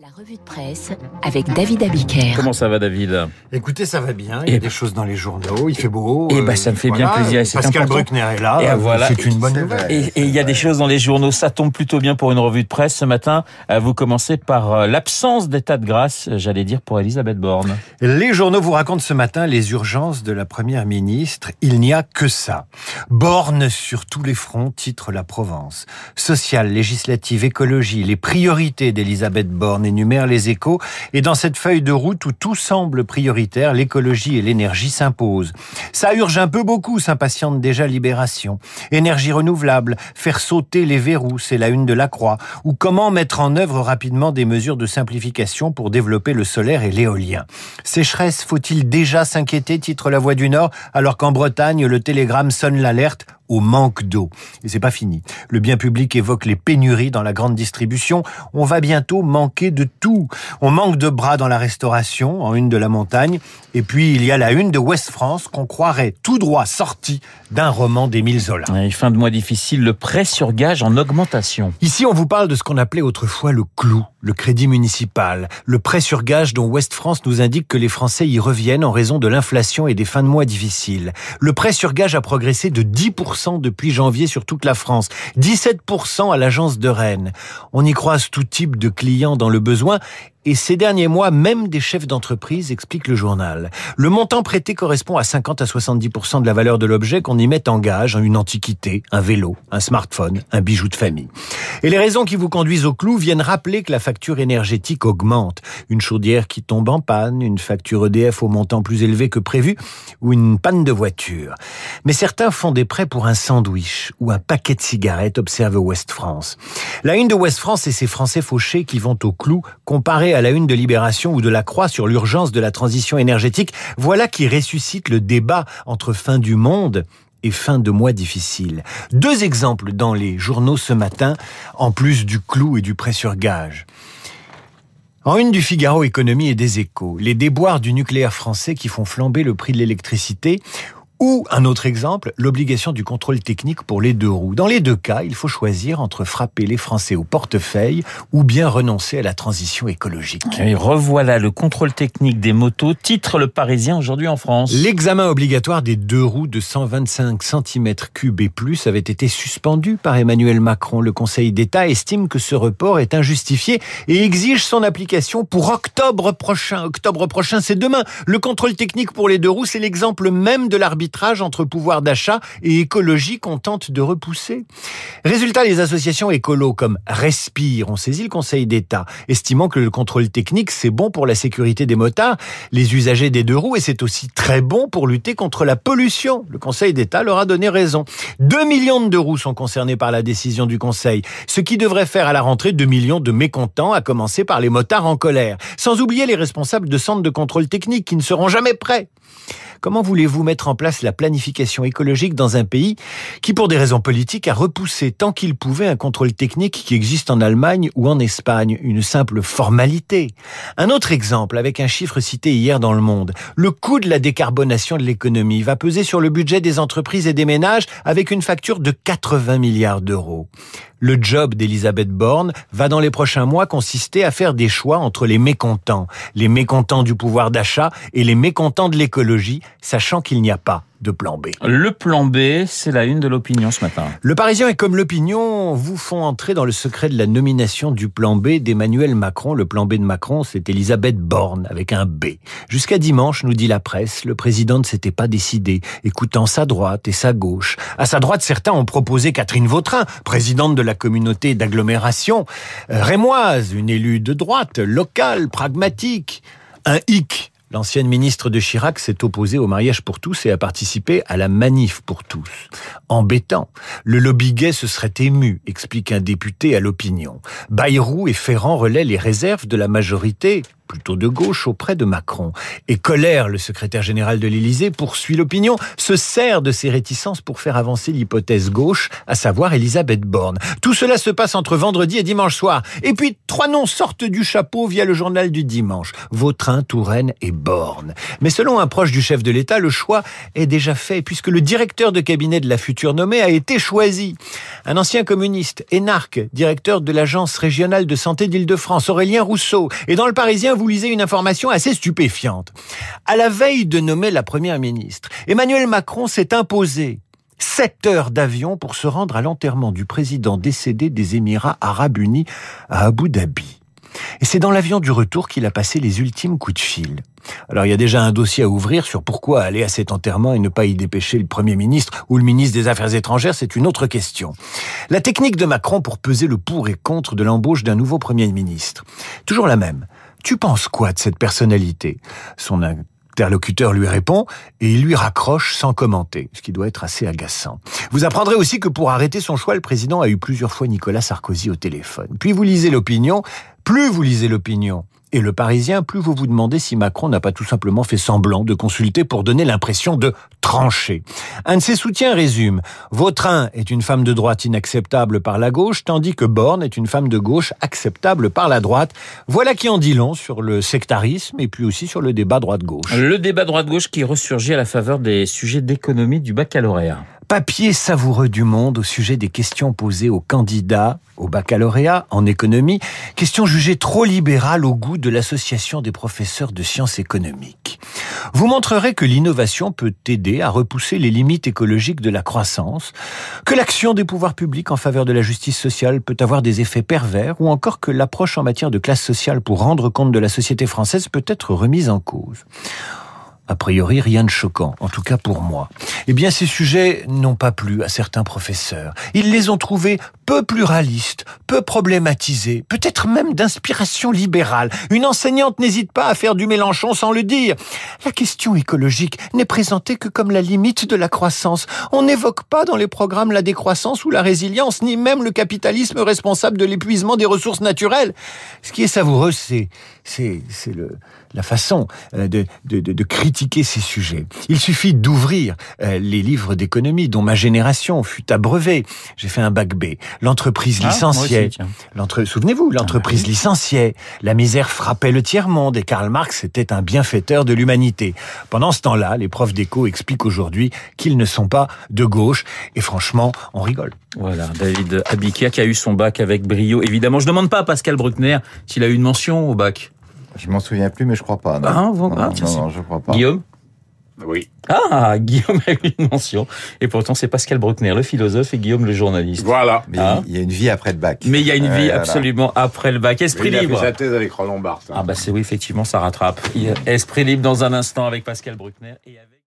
La revue de presse avec David Abiker. Comment ça va, David? Écoutez, ça va bien. Il y a Eh des choses dans les journaux. Il fait beau. Eh euh, ben, ça me fait bien plaisir, c'est Pascal important. Bruckner est là. Et euh, voilà. C'est une bonne nouvelle. Et et il y a des choses dans les journaux, ça tombe plutôt bien pour une revue de presse ce matin. Euh, Vous commencez par euh, l'absence d'état de grâce, euh, j'allais dire, pour Elisabeth Borne. Les journaux vous racontent ce matin les urgences de la première ministre. Il n'y a que ça. Borne sur tous les fronts, titre la Provence. Social, législative, écologie, les priorités d'Elisabeth Borne énumèrent les échos. Et dans cette feuille de route où tout semble prioritaire, l'écologie et l'énergie s'imposent. Ça urge un peu beaucoup, s'impatiente déjà Libération. Énergie renouvelable, faire sauter les verrous, c'est la une de la Croix. Ou comment mettre en œuvre rapidement des mesures de simplification pour développer le solaire et l'éolien. Sécheresse, faut-il déjà s'inquiéter, titre La Voix du Nord, alors qu'en Bretagne, le télégramme sonne l'alerte au manque d'eau. Et c'est pas fini. Le bien public évoque les pénuries dans la grande distribution. On va bientôt manquer de tout. On manque de bras dans la restauration, en une de la montagne. Et puis, il y a la une de West France qu'on croirait tout droit sortie d'un roman d'Émile Zola. Et fin de mois difficile, le prêt sur gage en augmentation. Ici, on vous parle de ce qu'on appelait autrefois le clou, le crédit municipal, le prêt sur gage dont West France nous indique que les Français y reviennent en raison de l'inflation et des fins de mois difficiles. Le prêt sur gage a progressé de 10% depuis janvier sur toute la France, 17% à l'agence de Rennes. On y croise tout type de clients dans le besoin et ces derniers mois, même des chefs d'entreprise, explique le journal. Le montant prêté correspond à 50 à 70% de la valeur de l'objet qu'on y met en gage, une antiquité, un vélo, un smartphone, un bijou de famille. Et les raisons qui vous conduisent au clou viennent rappeler que la facture énergétique augmente. Une chaudière qui tombe en panne, une facture EDF au montant plus élevé que prévu, ou une panne de voiture. Mais certains font des prêts pour un sandwich ou un paquet de cigarettes, observe Ouest France. La une de Ouest France et ces Français fauchés qui vont au clou, comparés à la une de Libération ou de La Croix sur l'urgence de la transition énergétique, voilà qui ressuscite le débat entre fin du monde et fin de mois difficile. Deux exemples dans les journaux ce matin, en plus du clou et du prêt sur gage. En une du Figaro Économie et des Échos, les déboires du nucléaire français qui font flamber le prix de l'électricité, ou un autre exemple, l'obligation du contrôle technique pour les deux roues. Dans les deux cas, il faut choisir entre frapper les Français au portefeuille ou bien renoncer à la transition écologique. Et revoilà le contrôle technique des motos, titre le Parisien aujourd'hui en France. L'examen obligatoire des deux roues de 125 cm3 et plus avait été suspendu par Emmanuel Macron. Le Conseil d'État estime que ce report est injustifié et exige son application pour octobre prochain. Octobre prochain, c'est demain. Le contrôle technique pour les deux roues, c'est l'exemple même de l'arbitrage entre pouvoir d'achat et écologie qu'on tente de repousser. Résultat, les associations écolos comme Respire ont saisi le Conseil d'État, estimant que le contrôle technique, c'est bon pour la sécurité des motards, les usagers des deux roues, et c'est aussi très bon pour lutter contre la pollution. Le Conseil d'État leur a donné raison. 2 millions de deux roues sont concernés par la décision du Conseil, ce qui devrait faire à la rentrée 2 millions de mécontents, à commencer par les motards en colère. Sans oublier les responsables de centres de contrôle technique qui ne seront jamais prêts. Comment voulez-vous mettre en place la planification écologique dans un pays qui, pour des raisons politiques, a repoussé tant qu'il pouvait un contrôle technique qui existe en Allemagne ou en Espagne, une simple formalité Un autre exemple, avec un chiffre cité hier dans Le Monde. Le coût de la décarbonation de l'économie va peser sur le budget des entreprises et des ménages avec une facture de 80 milliards d'euros. Le job d'Elisabeth Borne va dans les prochains mois consister à faire des choix entre les mécontents, les mécontents du pouvoir d'achat et les mécontents de l'écologie, sachant qu'il n'y a pas de plan B. Le plan B, c'est la une de l'opinion ce matin. Le Parisien et comme l'opinion vous font entrer dans le secret de la nomination du plan B d'Emmanuel Macron. Le plan B de Macron, c'est Elisabeth Borne avec un B. Jusqu'à dimanche, nous dit la presse, le président ne s'était pas décidé, écoutant sa droite et sa gauche. À sa droite, certains ont proposé Catherine Vautrin, présidente de la communauté d'agglomération euh, rémoise, une élue de droite, locale, pragmatique. Un hic L'ancienne ministre de Chirac s'est opposée au mariage pour tous et a participé à la manif pour tous. Embêtant. Le lobby gay se serait ému, explique un député à l'opinion. Bayrou et Ferrand relaient les réserves de la majorité plutôt de gauche, auprès de Macron. Et Colère, le secrétaire général de l'Élysée, poursuit l'opinion, se sert de ses réticences pour faire avancer l'hypothèse gauche, à savoir Elisabeth Borne. Tout cela se passe entre vendredi et dimanche soir. Et puis, trois noms sortent du chapeau via le journal du dimanche. Vautrin, Touraine et Borne. Mais selon un proche du chef de l'État, le choix est déjà fait, puisque le directeur de cabinet de la future nommée a été choisi. Un ancien communiste, énarque, directeur de l'Agence régionale de santé d'Île-de-France, Aurélien Rousseau. Et dans le Parisien, vous lisez une information assez stupéfiante. À la veille de nommer la première ministre, Emmanuel Macron s'est imposé 7 heures d'avion pour se rendre à l'enterrement du président décédé des Émirats arabes unis à Abu Dhabi. Et c'est dans l'avion du retour qu'il a passé les ultimes coups de fil. Alors il y a déjà un dossier à ouvrir sur pourquoi aller à cet enterrement et ne pas y dépêcher le Premier ministre ou le ministre des Affaires étrangères, c'est une autre question. La technique de Macron pour peser le pour et contre de l'embauche d'un nouveau Premier ministre. Toujours la même. Tu penses quoi de cette personnalité? Son interlocuteur lui répond et il lui raccroche sans commenter, ce qui doit être assez agaçant. Vous apprendrez aussi que pour arrêter son choix, le président a eu plusieurs fois Nicolas Sarkozy au téléphone. Puis vous lisez l'opinion, plus vous lisez l'opinion, et le Parisien, plus vous vous demandez si Macron n'a pas tout simplement fait semblant de consulter pour donner l'impression de trancher. Un de ses soutiens résume Vautrin est une femme de droite inacceptable par la gauche, tandis que Borne est une femme de gauche acceptable par la droite. Voilà qui en dit long sur le sectarisme et puis aussi sur le débat droite-gauche. Le débat droite-gauche qui ressurgit à la faveur des sujets d'économie du baccalauréat papier savoureux du monde au sujet des questions posées aux candidats au baccalauréat en économie, questions jugées trop libérales au goût de l'association des professeurs de sciences économiques. Vous montrerez que l'innovation peut aider à repousser les limites écologiques de la croissance, que l'action des pouvoirs publics en faveur de la justice sociale peut avoir des effets pervers, ou encore que l'approche en matière de classe sociale pour rendre compte de la société française peut être remise en cause. A priori, rien de choquant, en tout cas pour moi. Eh bien, ces sujets n'ont pas plu à certains professeurs. Ils les ont trouvés peu pluralistes, peu problématisés, peut-être même d'inspiration libérale. Une enseignante n'hésite pas à faire du Mélenchon sans le dire. La question écologique n'est présentée que comme la limite de la croissance. On n'évoque pas dans les programmes la décroissance ou la résilience, ni même le capitalisme responsable de l'épuisement des ressources naturelles. Ce qui est savoureux, c'est c'est c'est le la façon euh, de, de, de, critiquer ces sujets. Il suffit d'ouvrir euh, les livres d'économie dont ma génération fut abreuvée. J'ai fait un bac B. L'entreprise ah, licenciait. Souvenez-vous, l'entreprise ah, licenciait. La misère frappait le tiers-monde et Karl Marx était un bienfaiteur de l'humanité. Pendant ce temps-là, les profs d'éco expliquent aujourd'hui qu'ils ne sont pas de gauche et franchement, on rigole. Voilà, David Abikia qui a eu son bac avec brio. Évidemment, je ne demande pas à Pascal Bruckner s'il a eu une mention au bac. Je m'en souviens plus, mais je crois pas. Non, ah, non, ah, non, je crois pas. Guillaume? Oui. Ah, Guillaume a eu une mention. Et pourtant, c'est Pascal Bruckner, le philosophe, et Guillaume, le journaliste. Voilà. Mais il y a une vie après le bac. Mais il y a une vie absolument après le bac. Esprit il libre. Il a fait sa thèse avec Roland Barthes. Ah bah c'est oui, effectivement, ça rattrape. Esprit libre dans un instant avec Pascal Bruckner et avec...